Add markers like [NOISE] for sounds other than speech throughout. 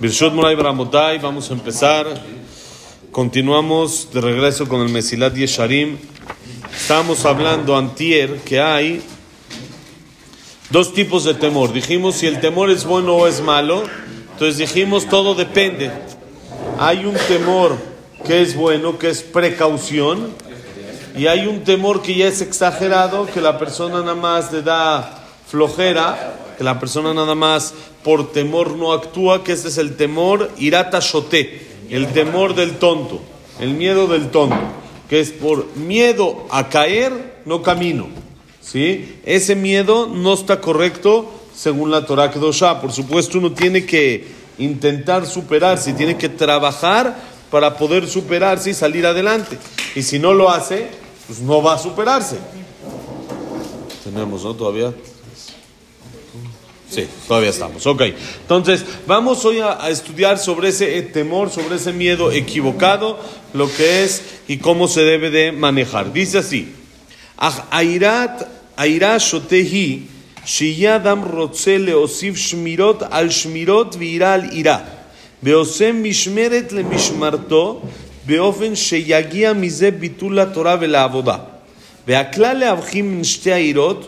Birshot Moray Bramotay, vamos a empezar. Continuamos de regreso con el Mesilat Yesharim. Estábamos hablando antier que hay dos tipos de temor. Dijimos si el temor es bueno o es malo. Entonces dijimos todo depende. Hay un temor que es bueno, que es precaución. Y hay un temor que ya es exagerado, que la persona nada más le da flojera, que la persona nada más por temor no actúa, que este es el temor irata shote, el temor del tonto, el miedo del tonto, que es por miedo a caer, no camino. ¿Sí? Ese miedo no está correcto según la Torah Kedoshá. Por supuesto, uno tiene que intentar superarse, tiene que trabajar para poder superarse y salir adelante. Y si no lo hace, pues no va a superarse. Tenemos, ¿no? Todavía. Sí, todavía estamos. Ok. Entonces, vamos hoy a, a, estudiar sobre ese temor, sobre ese miedo equivocado, lo que es y cómo se debe de manejar. Dice así: Airat, Aira shotehi, shiyadam rotze leosif shmirot al shmirot vira al ira. ועושה משמרת למשמרתו באופן שיגיע מזה ביטול לתורה ולעבודה. והכלל להבחין בין שתי העירות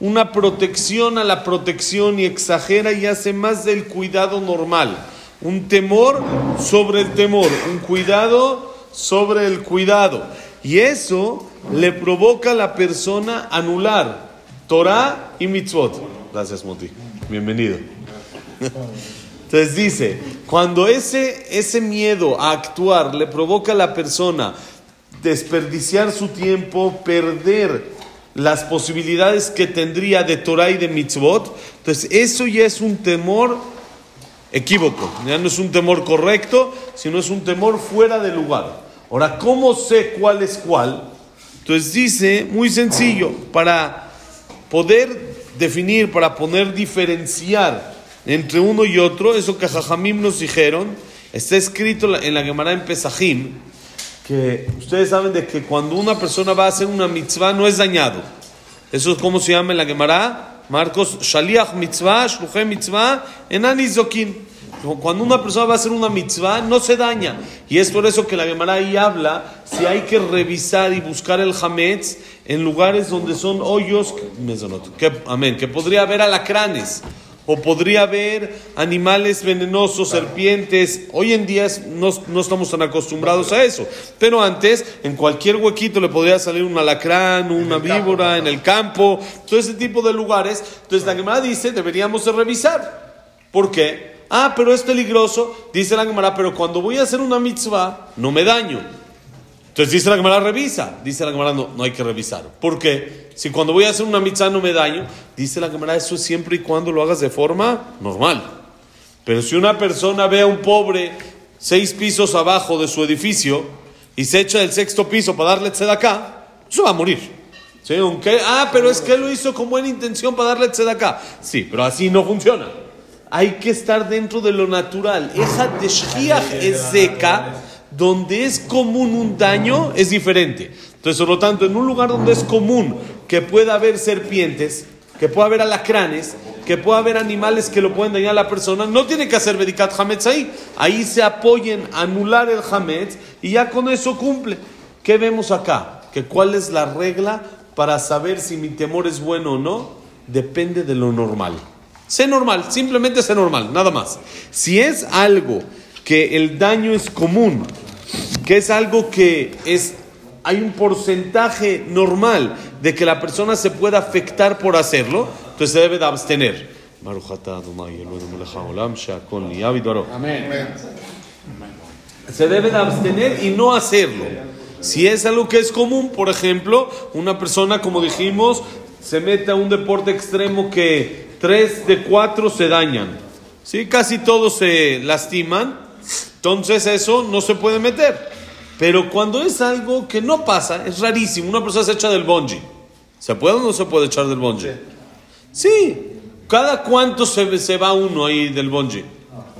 una protección a la protección y exagera y hace más del cuidado normal. Un temor sobre el temor, un cuidado sobre el cuidado. Y eso le provoca a la persona anular Torah y mitzvot. Gracias, Moti. Bienvenido. Entonces dice, cuando ese, ese miedo a actuar le provoca a la persona desperdiciar su tiempo, perder las posibilidades que tendría de Torah y de mitzvot, entonces eso ya es un temor equívoco, ya no es un temor correcto, sino es un temor fuera de lugar. Ahora, ¿cómo sé cuál es cuál? Entonces dice, muy sencillo, para poder definir, para poder diferenciar entre uno y otro, eso que Jajamim nos dijeron, está escrito en la Gemara en Pesajim, que ustedes saben de que cuando una persona va a hacer una mitzvah no es dañado. Eso es como se llama en la Gemara, Marcos, Shaliach mitzvah, Shluche mitzvah, Enani zokin. Cuando una persona va a hacer una mitzvah no se daña. Y es por eso que la Gemara ahí habla si hay que revisar y buscar el hametz en lugares donde son hoyos, que, amén, que podría haber alacranes o podría haber animales venenosos, serpientes. Hoy en día no, no, estamos tan acostumbrados a eso, pero antes en cualquier huequito le podría salir un alacrán, una víbora, en el campo, todo ese tipo de lugares. Entonces la Gemara dice, deberíamos de revisar. ¿Por qué? Ah, pero es peligroso, dice la Gemara, pero cuando voy a hacer una mitzvah, no me daño. Entonces dice la Gemara, revisa. Dice la Gemara, no, no hay que revisar. ¿Por qué? Si cuando voy a hacer una mitzvah no me daño, dice la Gemara, eso es siempre y cuando lo hagas de forma normal. Pero si una persona ve a un pobre seis pisos abajo de su edificio y se echa del sexto piso para darle acá, eso va a morir. ¿Sí? Aunque, ah, pero es que lo hizo con buena intención para darle acá. Sí, pero así no funciona. Hay que estar dentro de lo natural. Esa es seca donde es común un daño es diferente. Entonces, por lo tanto, en un lugar donde es común que pueda haber serpientes, que pueda haber alacranes, que pueda haber animales que lo pueden dañar a la persona, no tiene que hacer Bedikat Hametz ahí. Ahí se apoyen anular el Hametz y ya con eso cumple. ¿Qué vemos acá? Que cuál es la regla para saber si mi temor es bueno o no, depende de lo normal. Sé normal, simplemente sé normal, nada más. Si es algo que el daño es común, que es algo que es hay un porcentaje normal de que la persona se pueda afectar por hacerlo, entonces se debe de abstener. Se debe de abstener y no hacerlo. Si es algo que es común, por ejemplo, una persona, como dijimos, se mete a un deporte extremo que tres de cuatro se dañan. ¿sí? Casi todos se lastiman. Entonces eso no se puede meter. Pero cuando es algo que no pasa, es rarísimo. Una persona se echa del bungee. ¿Se puede o no se puede echar del bungee? Sí. ¿Cada cuánto se, se va uno ahí del bungee?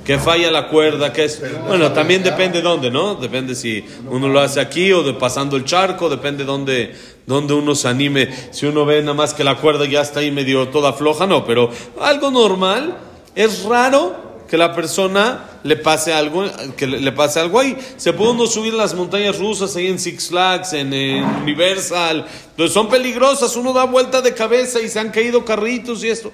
Que falla la cuerda, que es... Bueno, también depende dónde, ¿no? Depende si uno lo hace aquí o de pasando el charco, depende dónde, dónde uno se anime. Si uno ve nada más que la cuerda ya está ahí medio toda floja, no. Pero algo normal, es raro que la persona le pase algo, que le pase algo ahí. Se puede uno subir las montañas rusas ahí en Six Flags, en, Universal, Entonces son peligrosas, uno da vuelta de cabeza y se han caído carritos y esto.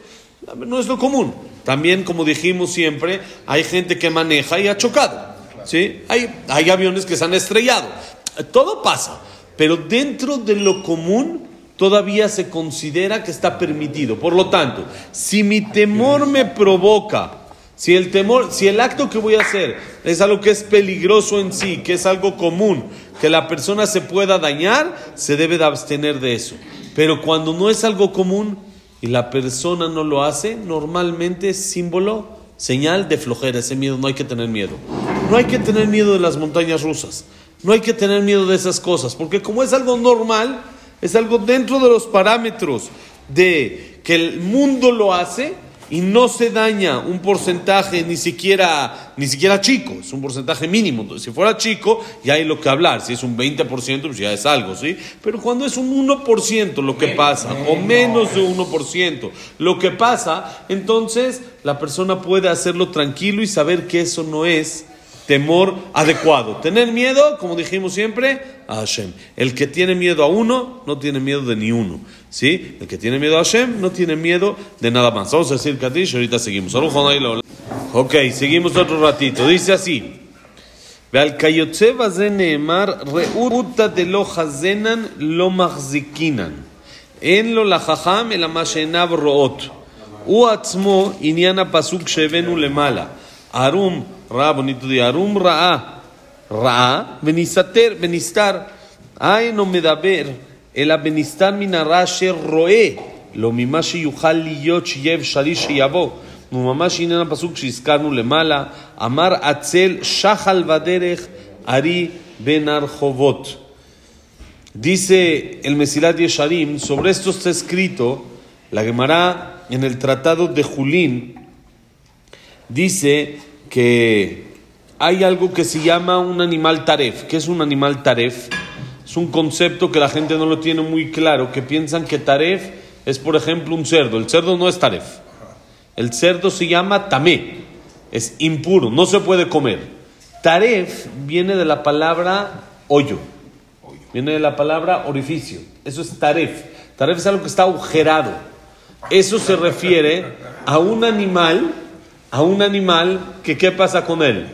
No es lo común. También, como dijimos siempre, hay gente que maneja y ha chocado. ¿sí? Hay, hay aviones que se han estrellado. Todo pasa, pero dentro de lo común todavía se considera que está permitido. Por lo tanto, si mi temor me provoca si el temor, si el acto que voy a hacer es algo que es peligroso en sí, que es algo común, que la persona se pueda dañar, se debe de abstener de eso. Pero cuando no es algo común y la persona no lo hace, normalmente es símbolo, señal de flojera, ese miedo, no hay que tener miedo. No hay que tener miedo de las montañas rusas, no hay que tener miedo de esas cosas, porque como es algo normal, es algo dentro de los parámetros de que el mundo lo hace, y no se daña un porcentaje ni siquiera, ni siquiera chico, es un porcentaje mínimo. si fuera chico, ya hay lo que hablar. Si es un 20%, pues ya es algo, ¿sí? Pero cuando es un 1% lo que pasa, o menos de 1% lo que pasa, entonces la persona puede hacerlo tranquilo y saber que eso no es temor adecuado. Tener miedo, como dijimos siempre, a Hashem. El que tiene miedo a uno, no tiene miedo de ni uno. ¿Sí? El que tiene miedo a Hashem, no tiene miedo de nada más. Vamos a decir Kadish y ahorita seguimos. Ok, seguimos otro ratito. Dice así. ועל כיוצא בזה נאמר, ראותא דלא חזנן לא מחזיקינן. אין לו לחכם אלא מה שעיניו רואות. הוא עצמו עניין הפסוק שהבאנו למעלה. ערום ראה, bonito día, ערום ראה, ראה ונסתר, ונסתר. היינו מדבר, אלא בנסתר מן הרע אשר רואה, לא ממה שיוכל להיות שיהיה אפשרי שיבוא. וממש עניין הפסוק שהזכרנו למעלה, אמר עצל שחל בדרך, ארי בין הרחובות. Dice el Mesilat Yesharim, sobre esto está escrito, la Gemara en el Tratado de Julín, dice que hay algo que se llama un animal taref. ¿Qué es un animal taref? Es un concepto que la gente no lo tiene muy claro, que piensan que taref es, por ejemplo, un cerdo. El cerdo no es taref. El cerdo se llama tamé, es impuro, no se puede comer. Taref viene de la palabra hoyo, viene de la palabra orificio. Eso es taref. Taref es algo que está agujerado. Eso se refiere a un animal a un animal que qué pasa con él?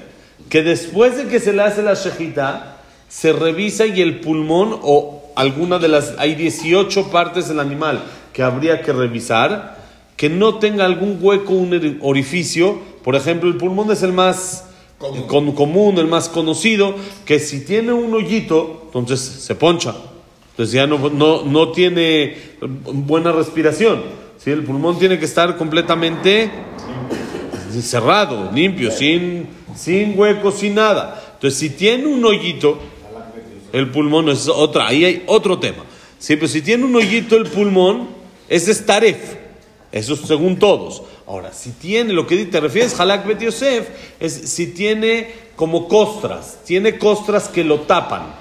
Que después de que se le hace la shejita, se revisa y el pulmón o alguna de las, hay 18 partes del animal que habría que revisar, que no tenga algún hueco, un orificio. Por ejemplo, el pulmón es el más común, el más conocido, que si tiene un hoyito, entonces se poncha. Entonces ya no, no, no tiene buena respiración. ¿sí? El pulmón tiene que estar completamente cerrado, limpio, sin, sin huecos, sin nada. Entonces, si tiene un hoyito, el pulmón es otra, ahí hay otro tema. Sí, pero si tiene un hoyito el pulmón, ese es taref. Eso según todos. Ahora, si tiene, lo que te refieres, Halak Bet Yosef, es si tiene como costras, tiene costras que lo tapan.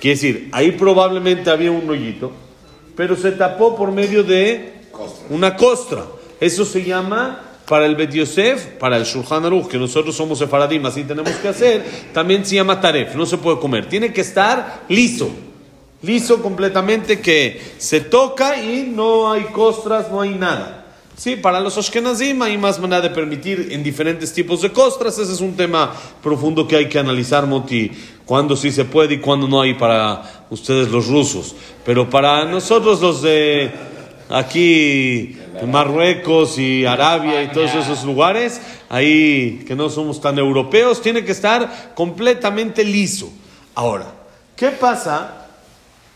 Quiere decir, ahí probablemente había un hoyito, pero se tapó por medio de una costra. Eso se llama para el Bet Yosef, para el Shulchan Aruch, que nosotros somos sefaradim, así tenemos que hacer, también se llama taref, no se puede comer. Tiene que estar liso, liso completamente, que se toca y no hay costras, no hay nada. Sí, para los Ashkenazim hay más manera de permitir en diferentes tipos de costras. Ese es un tema profundo que hay que analizar, Moti, cuándo sí se puede y cuándo no hay para ustedes los rusos. Pero para nosotros los de aquí Marruecos y Arabia y todos esos lugares, ahí que no somos tan europeos, tiene que estar completamente liso. Ahora, ¿qué pasa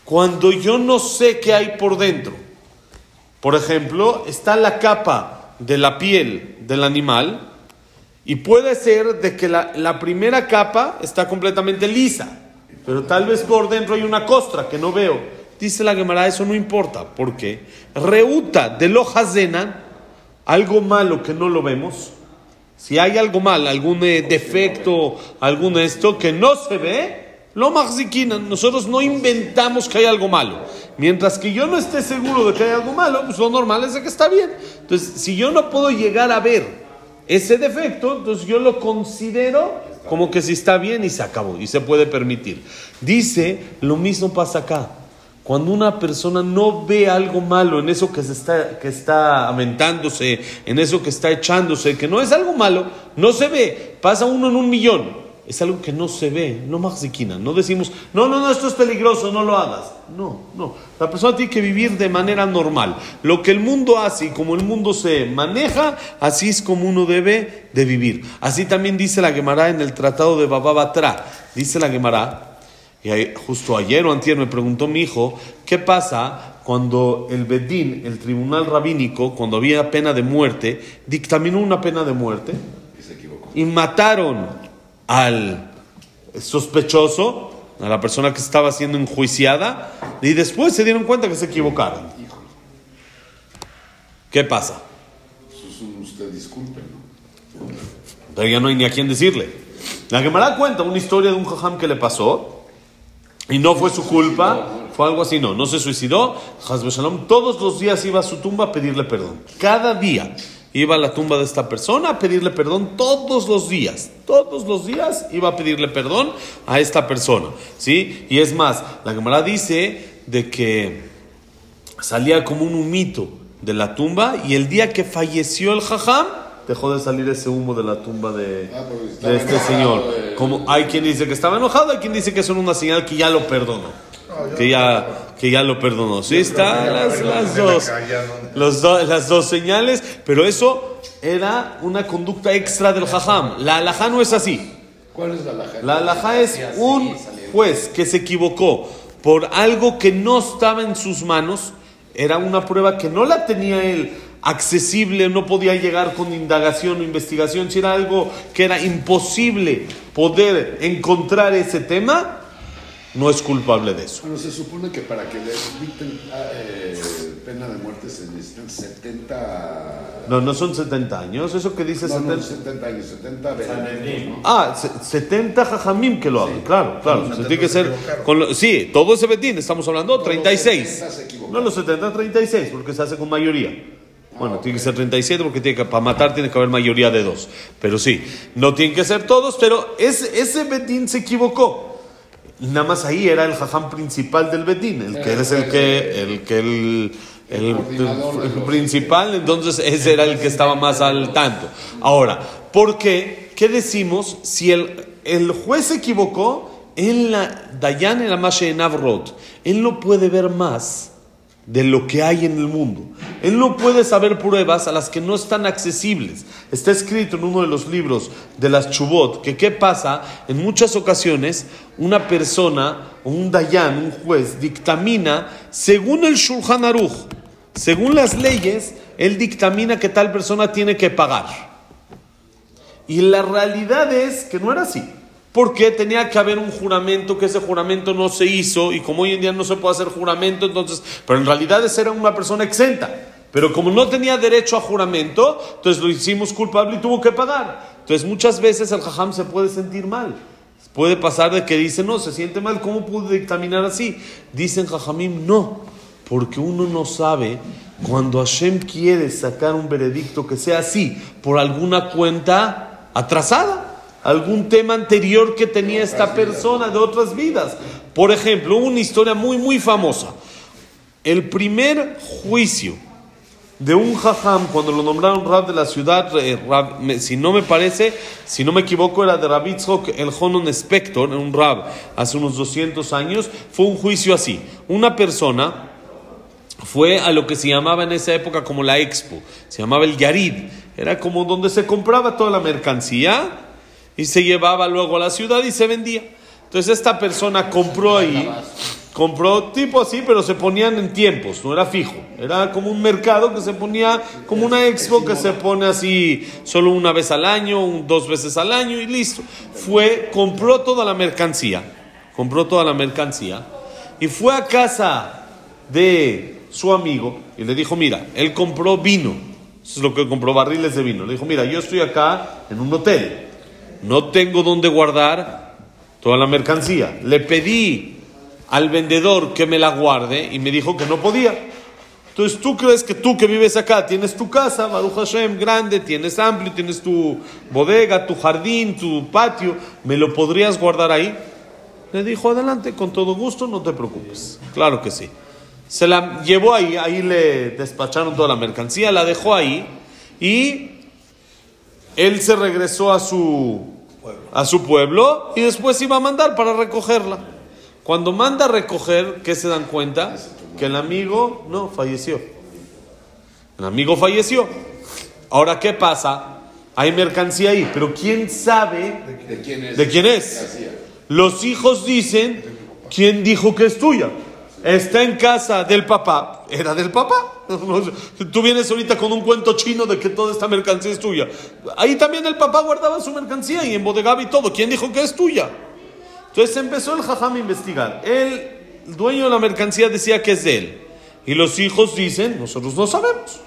cuando yo no sé qué hay por dentro? Por ejemplo, está la capa de la piel del animal y puede ser de que la, la primera capa está completamente lisa pero tal vez por dentro hay una costra que no veo. Dice la Gemara, eso no importa, porque reuta de lo algo malo que no lo vemos, si hay algo mal, algún eh, defecto, algún esto que no se ve, lo maxikina, nosotros no inventamos que hay algo malo. Mientras que yo no esté seguro de que hay algo malo, pues lo normal es de que está bien. Entonces, si yo no puedo llegar a ver ese defecto, entonces yo lo considero como que si está bien y se acabó y se puede permitir. Dice, lo mismo pasa acá. Cuando una persona no ve algo malo en eso que, se está, que está aventándose, en eso que está echándose, que no es algo malo, no se ve, pasa uno en un millón, es algo que no se ve, no maxiquina, no decimos, no, no, no, esto es peligroso, no lo hagas. No, no, la persona tiene que vivir de manera normal. Lo que el mundo hace y como el mundo se maneja, así es como uno debe de vivir. Así también dice la Gemara en el tratado de Baba Batra, dice la Gemara, y justo ayer o antier me preguntó mi hijo, ¿qué pasa cuando el Bedín, el tribunal rabínico, cuando había pena de muerte, dictaminó una pena de muerte y, mataron al sospechoso, a la persona que estaba siendo enjuiciada, y después se dieron cuenta que se equivocaron? ¿Qué pasa? Usted disculpe, Pero ya no hay ni a quién decirle. La Gemara cuenta una historia de un jajam que le pasó y no fue su culpa, fue algo así, no, no se suicidó. Shalom todos los días iba a su tumba a pedirle perdón. Cada día iba a la tumba de esta persona a pedirle perdón todos los días. Todos los días iba a pedirle perdón a esta persona. ¿sí? Y es más, la Gemara dice de que salía como un humito de la tumba y el día que falleció el jajam, dejó de salir ese humo de la tumba de, ah, de este señor. Como hay quien dice que estaba enojado, hay quien dice que es una señal que ya lo perdonó. Que ya, que ya lo perdonó. Sí, está las, las dos, los las dos señales, pero eso era una conducta extra del jajam. La alajá no es así. ¿Cuál es la alajá? La alajá es un juez que se equivocó por algo que no estaba en sus manos. Era una prueba que no la tenía él accesible, no podía llegar con indagación o investigación, si era algo que era imposible poder encontrar ese tema, no es culpable de eso. Bueno, se supone que para que le dicten ah, eh, pena de muerte se necesitan 70... No, no son 70 años, eso que dice no, 70... No, 70 años, 70 ¿no? Ah, 70 jajamim que lo hagan, claro, claro. tiene que ser con sí, todo ese betín, estamos hablando, 36. No, los 70, 36, porque se hace con mayoría. Bueno, tiene que ser 37 porque tiene que, para matar tiene que haber mayoría de dos. Pero sí, no tienen que ser todos, pero ese, ese Betín se equivocó. nada más ahí era el jajam principal del Betín, el que es el que, el que el, el, principal, entonces ese era el que estaba más al tanto. Ahora, ¿por qué? ¿Qué decimos? Si el, el juez se equivocó, en la Dayan en la Mashe en Avrot, él no puede ver más de lo que hay en el mundo. Él no puede saber pruebas a las que no están accesibles. Está escrito en uno de los libros de las Chubot que qué pasa en muchas ocasiones una persona, un dayan, un juez, dictamina según el Shulchan Aruch, según las leyes, él dictamina que tal persona tiene que pagar. Y la realidad es que no era así porque tenía que haber un juramento, que ese juramento no se hizo, y como hoy en día no se puede hacer juramento, entonces, pero en realidad ese era una persona exenta. Pero como no tenía derecho a juramento, entonces lo hicimos culpable y tuvo que pagar. Entonces muchas veces el jajam se puede sentir mal. Puede pasar de que dice, no, se siente mal, ¿cómo pude dictaminar así? Dicen jajamim, no, porque uno no sabe cuando Hashem quiere sacar un veredicto que sea así, por alguna cuenta atrasada algún tema anterior que tenía esta persona de otras vidas. Por ejemplo, una historia muy, muy famosa. El primer juicio de un jajam, cuando lo nombraron rab de la ciudad, eh, si no me parece, si no me equivoco, era de Rabitzhok el Honon Spector, un rab hace unos 200 años, fue un juicio así. Una persona fue a lo que se llamaba en esa época como la expo, se llamaba el Yarid, era como donde se compraba toda la mercancía y se llevaba luego a la ciudad y se vendía. Entonces esta persona compró ahí, compró tipo así, pero se ponían en tiempos, no era fijo. Era como un mercado que se ponía, como una expo que se pone así solo una vez al año, dos veces al año y listo. Fue, compró toda la mercancía. compró toda la mercancía y fue a casa de su amigo y le dijo, mira, él compró vino, eso es lo que compró, barriles de vino. Le dijo, mira, yo estoy acá en un hotel, no tengo dónde guardar toda la mercancía. Le pedí al vendedor que me la guarde y me dijo que no podía. Entonces tú crees que tú que vives acá tienes tu casa, Baruch Hashem, grande, tienes amplio, tienes tu bodega, tu jardín, tu patio, ¿me lo podrías guardar ahí? Le dijo, adelante, con todo gusto, no te preocupes. Claro que sí. Se la llevó ahí, ahí le despacharon toda la mercancía, la dejó ahí y él se regresó a su, a su pueblo y después iba a mandar para recogerla. Cuando manda a recoger, ¿qué se dan cuenta? Que el amigo no falleció. El amigo falleció. Ahora, ¿qué pasa? Hay mercancía ahí, pero ¿quién sabe ¿De quién es? de quién es? Los hijos dicen, ¿quién dijo que es tuya? Está en casa del papá. Era del papá. [LAUGHS] Tú vienes ahorita con un cuento chino de que toda esta mercancía es tuya. Ahí también el papá guardaba su mercancía y embodegaba y todo. ¿Quién dijo que es tuya? Entonces empezó el jajam a investigar. El dueño de la mercancía decía que es de él. Y los hijos dicen, nosotros no sabemos.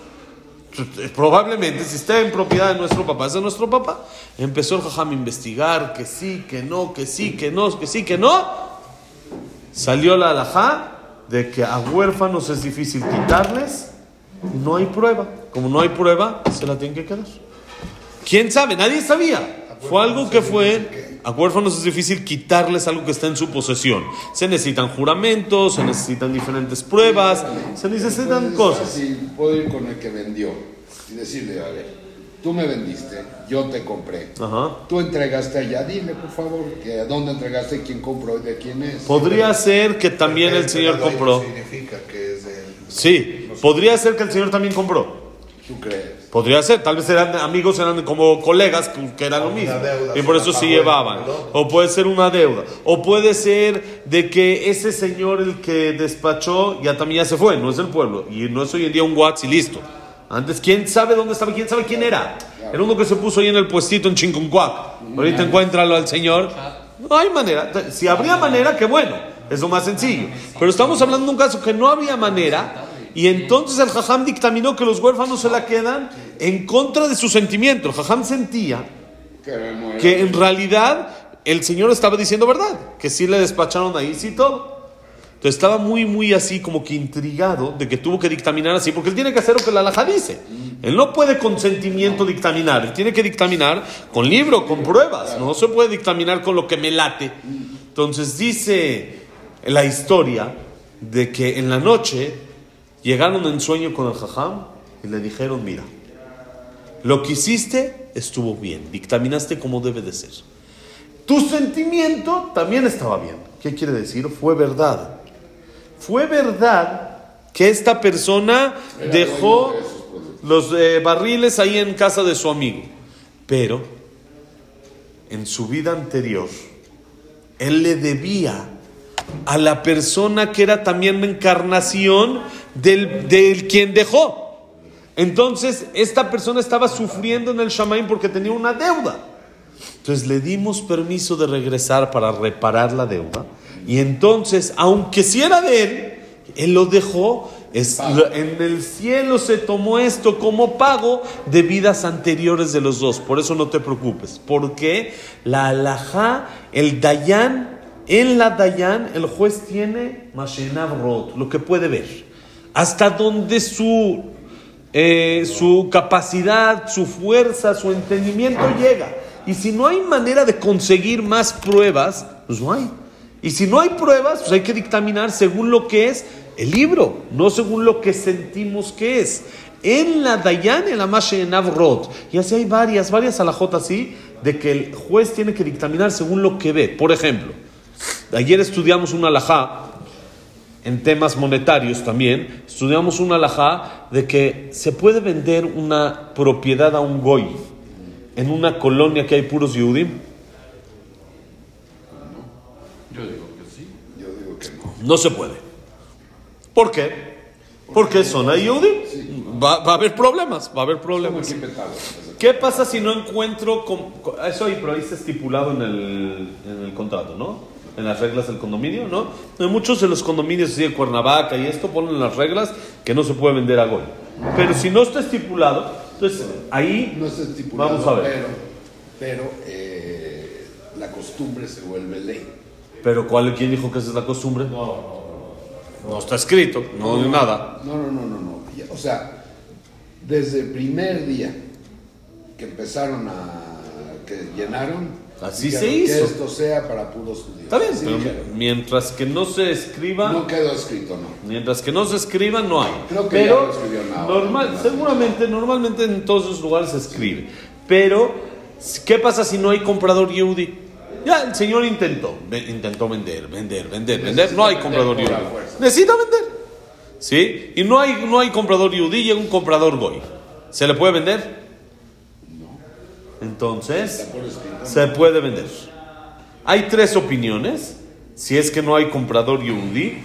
Probablemente, si está en propiedad de nuestro papá, es de nuestro papá. Empezó el jajam a investigar que sí, que no, que sí, que no, que sí, que no. Salió la alajá de que a huérfanos es difícil quitarles no hay prueba. Como no hay prueba, se la tienen que quedar. ¿Quién sabe? Nadie sabía. Fue algo que fue. A huérfanos es difícil quitarles algo que está en su posesión. Se necesitan juramentos, se necesitan diferentes pruebas, se necesitan cosas. Puedo ir con el que vendió y decirle, a ver, tú me vendiste, yo te compré. Ajá. Tú entregaste allá, dime por favor, que a dónde entregaste, quién compró y de quién es. Podría ser que también el Señor compró. significa que es del... Sí, podría ser que el Señor también compró. ¿Tú crees? Podría ser, tal vez eran amigos, eran como colegas que, que eran lo mismo. deuda, Y por eso se llevaban. el. O puede ser una deuda. O puede ser de que ese señor, el que despachó, ya también ya se fue, no es del pueblo. Y no es hoy en día un WhatsApp y listo. Antes, ¿quién sabe dónde estaba? ¿Quién sabe quién era? Era uno que se puso ahí en el puestito en Chinconcuac. Ahorita encuéntralo al señor. No hay manera. Si habría manera, qué bueno. Es lo más sencillo. Pero estamos hablando de un caso que no había manera. Y entonces el Jajam dictaminó que los huérfanos se la quedan en contra de su sentimiento. El Jajam sentía que en realidad el Señor estaba diciendo verdad, que sí le despacharon ahí, sí todo. Entonces estaba muy, muy así como que intrigado de que tuvo que dictaminar así, porque él tiene que hacer lo que la alhaja dice. Él no puede con sentimiento dictaminar, él tiene que dictaminar con libro, con pruebas, no se puede dictaminar con lo que me late. Entonces dice la historia de que en la noche llegaron en sueño con el jajam y le dijeron, mira, lo que hiciste estuvo bien, dictaminaste como debe de ser. Tu sentimiento también estaba bien. ¿Qué quiere decir? Fue verdad. Fue verdad que esta persona dejó los eh, barriles ahí en casa de su amigo. Pero en su vida anterior, él le debía a la persona que era también la encarnación del, del quien dejó. Entonces, esta persona estaba sufriendo en el Shamaim porque tenía una deuda. Entonces le dimos permiso de regresar para reparar la deuda. Y entonces, aunque si era de él, él lo dejó. Es, en el cielo se tomó esto como pago de vidas anteriores de los dos. Por eso no te preocupes. Porque la alajá, el dayan, en la dayan, el juez tiene mashenav rot, lo que puede ver. Hasta donde su eh, su capacidad, su fuerza, su entendimiento llega. Y si no hay manera de conseguir más pruebas, pues no hay. Y si no hay pruebas, pues hay que dictaminar según lo que es el libro, no según lo que sentimos que es. En la Dayan, en la Mashe en Avrot, y así hay varias, varias alajotas así, de que el juez tiene que dictaminar según lo que ve. Por ejemplo, ayer estudiamos una alajá en temas monetarios también, estudiamos una alajá de que se puede vender una propiedad a un goy en una colonia que hay puros yudim. Yo digo que sí. Yo digo que no. Se puede. ¿Por qué? Porque son ahí yudim. Va, va a haber problemas, va a haber problemas. ¿Qué pasa si no encuentro... con- con- eso ahí, pero ahí está estipulado en el, en el contrato, ¿no? en las reglas del condominio, ¿no? En muchos de los condominios así de Cuernavaca y esto ponen las reglas que no se puede vender a Goy. Pero si no está estipulado, entonces ahí No está estipulado, vamos a ver. pero, pero eh, la costumbre se vuelve ley. Pero ¿cuál, ¿quién dijo que esa es la costumbre? No está escrito, no de nada. No, no, no, no, no. Ya, O sea, desde el primer día que empezaron a que llenaron, Así se hizo. que esto sea para puros judíos. Está bien, Así pero dijeron. mientras que no se escriba, No quedó escrito, no. mientras que no se escriba, no hay. Creo que ya pero lo escribió Nahum, normal, seguramente, normalmente en todos esos lugares se escribe. Pero, ¿qué pasa si no hay comprador Yehudi? Ya el señor intentó, intentó vender, vender, vender, vender. No hay comprador fuerza. Necesita vender. ¿Sí? Y no hay, no hay comprador llega un comprador Goy. ¿Se le puede vender? Entonces, por escrito. se puede vender. Hay tres opiniones. Si es que no hay comprador yudí,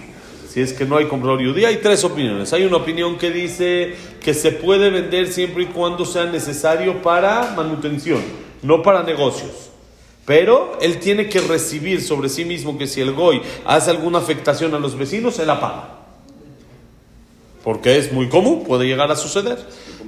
si es que no hay comprador yudí, hay tres opiniones. Hay una opinión que dice que se puede vender siempre y cuando sea necesario para manutención, no para negocios. Pero él tiene que recibir sobre sí mismo que si el goy hace alguna afectación a los vecinos, él la paga. Porque es muy común, puede llegar a suceder.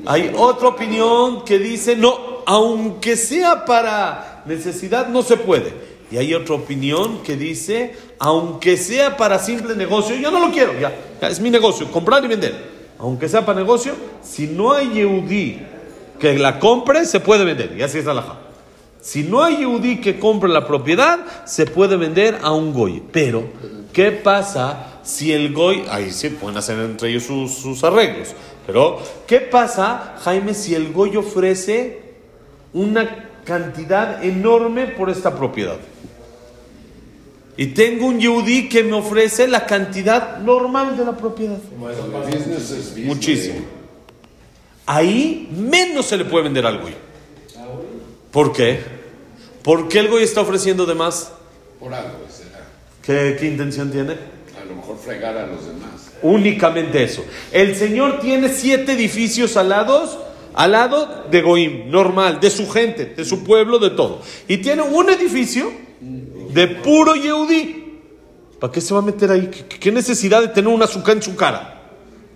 Hay otra opinión que dice, no, aunque sea para necesidad, no se puede. Y hay otra opinión que dice, aunque sea para simple negocio, yo no lo quiero, ya, es mi negocio, comprar y vender. Aunque sea para negocio, si no hay Yehudí que la compre, se puede vender. Y así es la Si no hay Yehudí que compre la propiedad, se puede vender a un goy. Pero, ¿qué pasa si el goy... Ahí sí pueden hacer entre ellos sus, sus arreglos. Pero, ¿qué pasa, Jaime, si el goy ofrece una cantidad enorme por esta propiedad? Y tengo un Yehudí que me ofrece la cantidad normal de la propiedad. Business. Muchísimo. Ahí menos se le puede vender al goy. ¿Por qué? ¿Por qué el goy está ofreciendo de más? Por algo será. ¿Qué, qué intención tiene? A lo mejor fregar a los demás. Únicamente eso. El Señor tiene siete edificios alados, al lado de Goim, normal, de su gente, de su pueblo, de todo. Y tiene un edificio de puro Yehudí. ¿Para qué se va a meter ahí? ¿Qué, qué necesidad de tener un azúcar en su cara?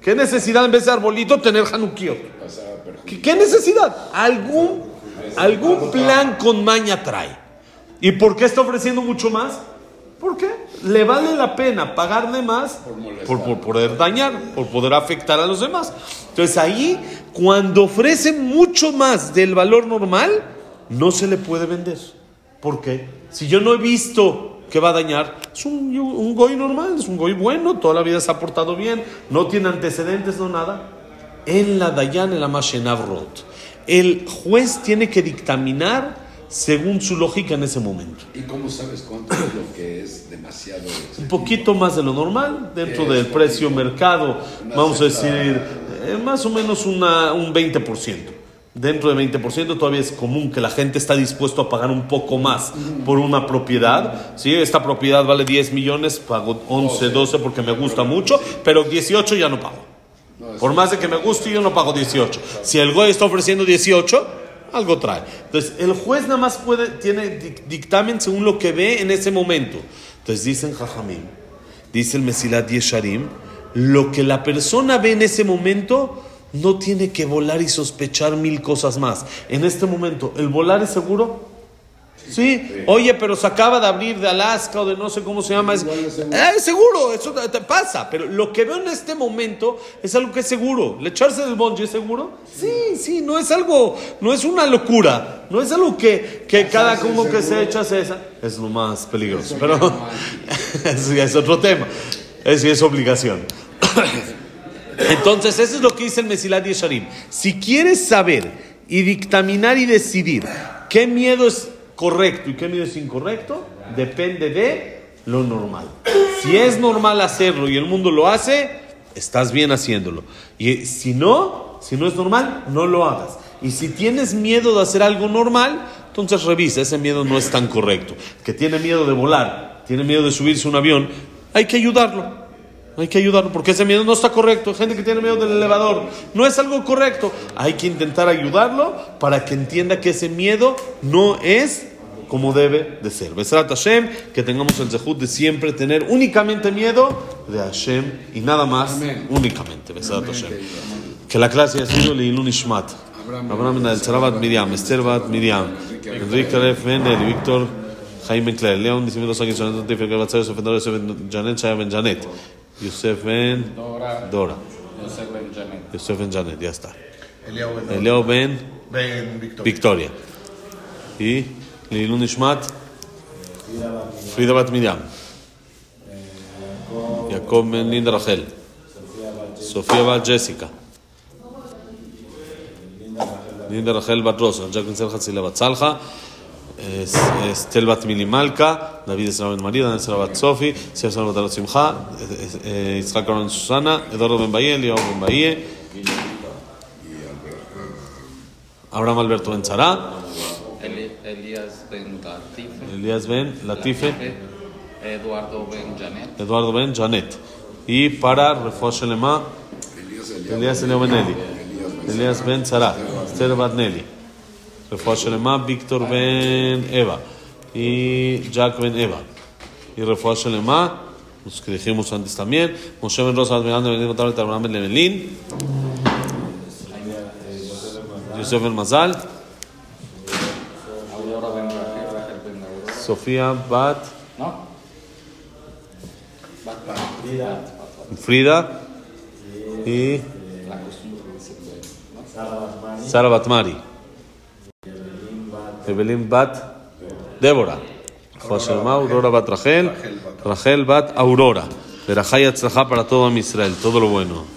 ¿Qué necesidad en vez de arbolito tener perjuicio. ¿Qué, qué necesidad? ¿Algún, algún plan con maña trae. ¿Y por qué está ofreciendo mucho más? ¿Por qué? Le vale la pena pagarle más por, por poder dañar, por poder afectar a los demás. Entonces ahí, cuando ofrece mucho más del valor normal, no se le puede vender. ¿Por qué? Si yo no he visto que va a dañar, es un, un goy normal, es un goy bueno, toda la vida se ha portado bien, no tiene antecedentes, no nada. En la Dayan, en la Mashenavrot, el juez tiene que dictaminar según su lógica en ese momento. ¿Y cómo sabes cuánto es lo que es demasiado? Un poquito más de lo normal, dentro del precio mercado, vamos a decir, eh, más o menos una, un 20%. Dentro de 20% todavía es común que la gente está dispuesto a pagar un poco más por una propiedad. ¿sí? Esta propiedad vale 10 millones, pago 11, 12 porque me gusta mucho, pero 18 ya no pago. Por más de que me guste, yo no pago 18. Si el goy está ofreciendo 18, algo trae. Entonces, el juez nada más puede, tiene dic- dictamen según lo que ve en ese momento. Entonces, dicen Jajamim, dice el Mesilat Yesharim, lo que la persona ve en ese momento no tiene que volar y sospechar mil cosas más. En este momento, ¿el volar es seguro? Sí. Oye, pero se acaba de abrir de Alaska o de no sé cómo se llama. Es, es seguro. Eh, es seguro, eso te, te pasa. Pero lo que veo en este momento es algo que es seguro. ¿Le echarse del bungee es seguro? Sí, sí, no es algo, no es una locura. No es algo que, que cada como que se echa se esa. Es lo más peligroso. [LAUGHS] Eso Pero es otro tema. Ya es obligación. [COUGHS] Entonces, eso es lo que dice el Mesilat Yesharim. Si quieres saber y dictaminar y decidir qué miedo es correcto y qué miedo es incorrecto, depende de lo normal. Si es normal hacerlo y el mundo lo hace, estás bien haciéndolo. Y si no, si no es normal, no lo hagas. Y si tienes miedo de hacer algo normal, entonces revisa, ese miedo no es tan correcto. Que tiene miedo de volar, tiene miedo de subirse a un avión, hay que ayudarlo. Hay que ayudarlo porque ese miedo no está correcto. Hay gente que tiene miedo del elevador. No es algo correcto. Hay que intentar ayudarlo para que entienda que ese miedo no es como debe de ser. Besrat Hashem, que tengamos el zehut de siempre tener únicamente miedo de Hashem y nada más, Amén. únicamente. Besrat Hashem. Que la clase haya sido Leilun Ishmat. Abraham- del Sarabat Miriam, Esther Bat Miriam, Enrique Mendel Víctor Jaime Claire, León, Gabatzar, Janet, Shaya Ben Janet, Yosef Ben Dora, Dora, Yosef Ben Janet. Yosef Ben Janet, ya está. Eliao Ben Leo Ben Ben Victoria. Victoria. Y Leilun Ishmat, Frida Bat Miriam, Jacob Ben Linda Rachel, Sofía Bat Jessica, Linda Rachel Bat Rosa, Jack Ben Selja Tzila Bat Salja, Es- Estel Bat Mili Malka, David Ben María, Daniel Esra Bat Sofi, Sia Esra Bat Arot Simcha, eh, eh, Yitzhak Aron Susana, Eduardo Ben Bahía, Eliao Ben Bahía, Abraham Alberto Ben Eli- Elías Ben Latife. Elías Ben Latife, Eduardo Ben Janet. Eduardo Ben Janet. Y para Shelema, Elías Elio Ben Eli, Elías Ben Tzara, Esther Bat Nelly, Refuah Shelema, Víctor Ben Eva y Jack Ben Eva. Y Refuah Shelema, los que dijimos antes también, Moshe Ben Rosa, Ande, Ben Tablet, Abraham Ben Levelin, Yosef Ben Mazal. Sofía Bat Frida y. Sara Batmari. Evelyn Bat Débora. José Aurora Bat Rachel. Rachel Bat Aurora. Verajá y para todo Israel. Todo lo bueno.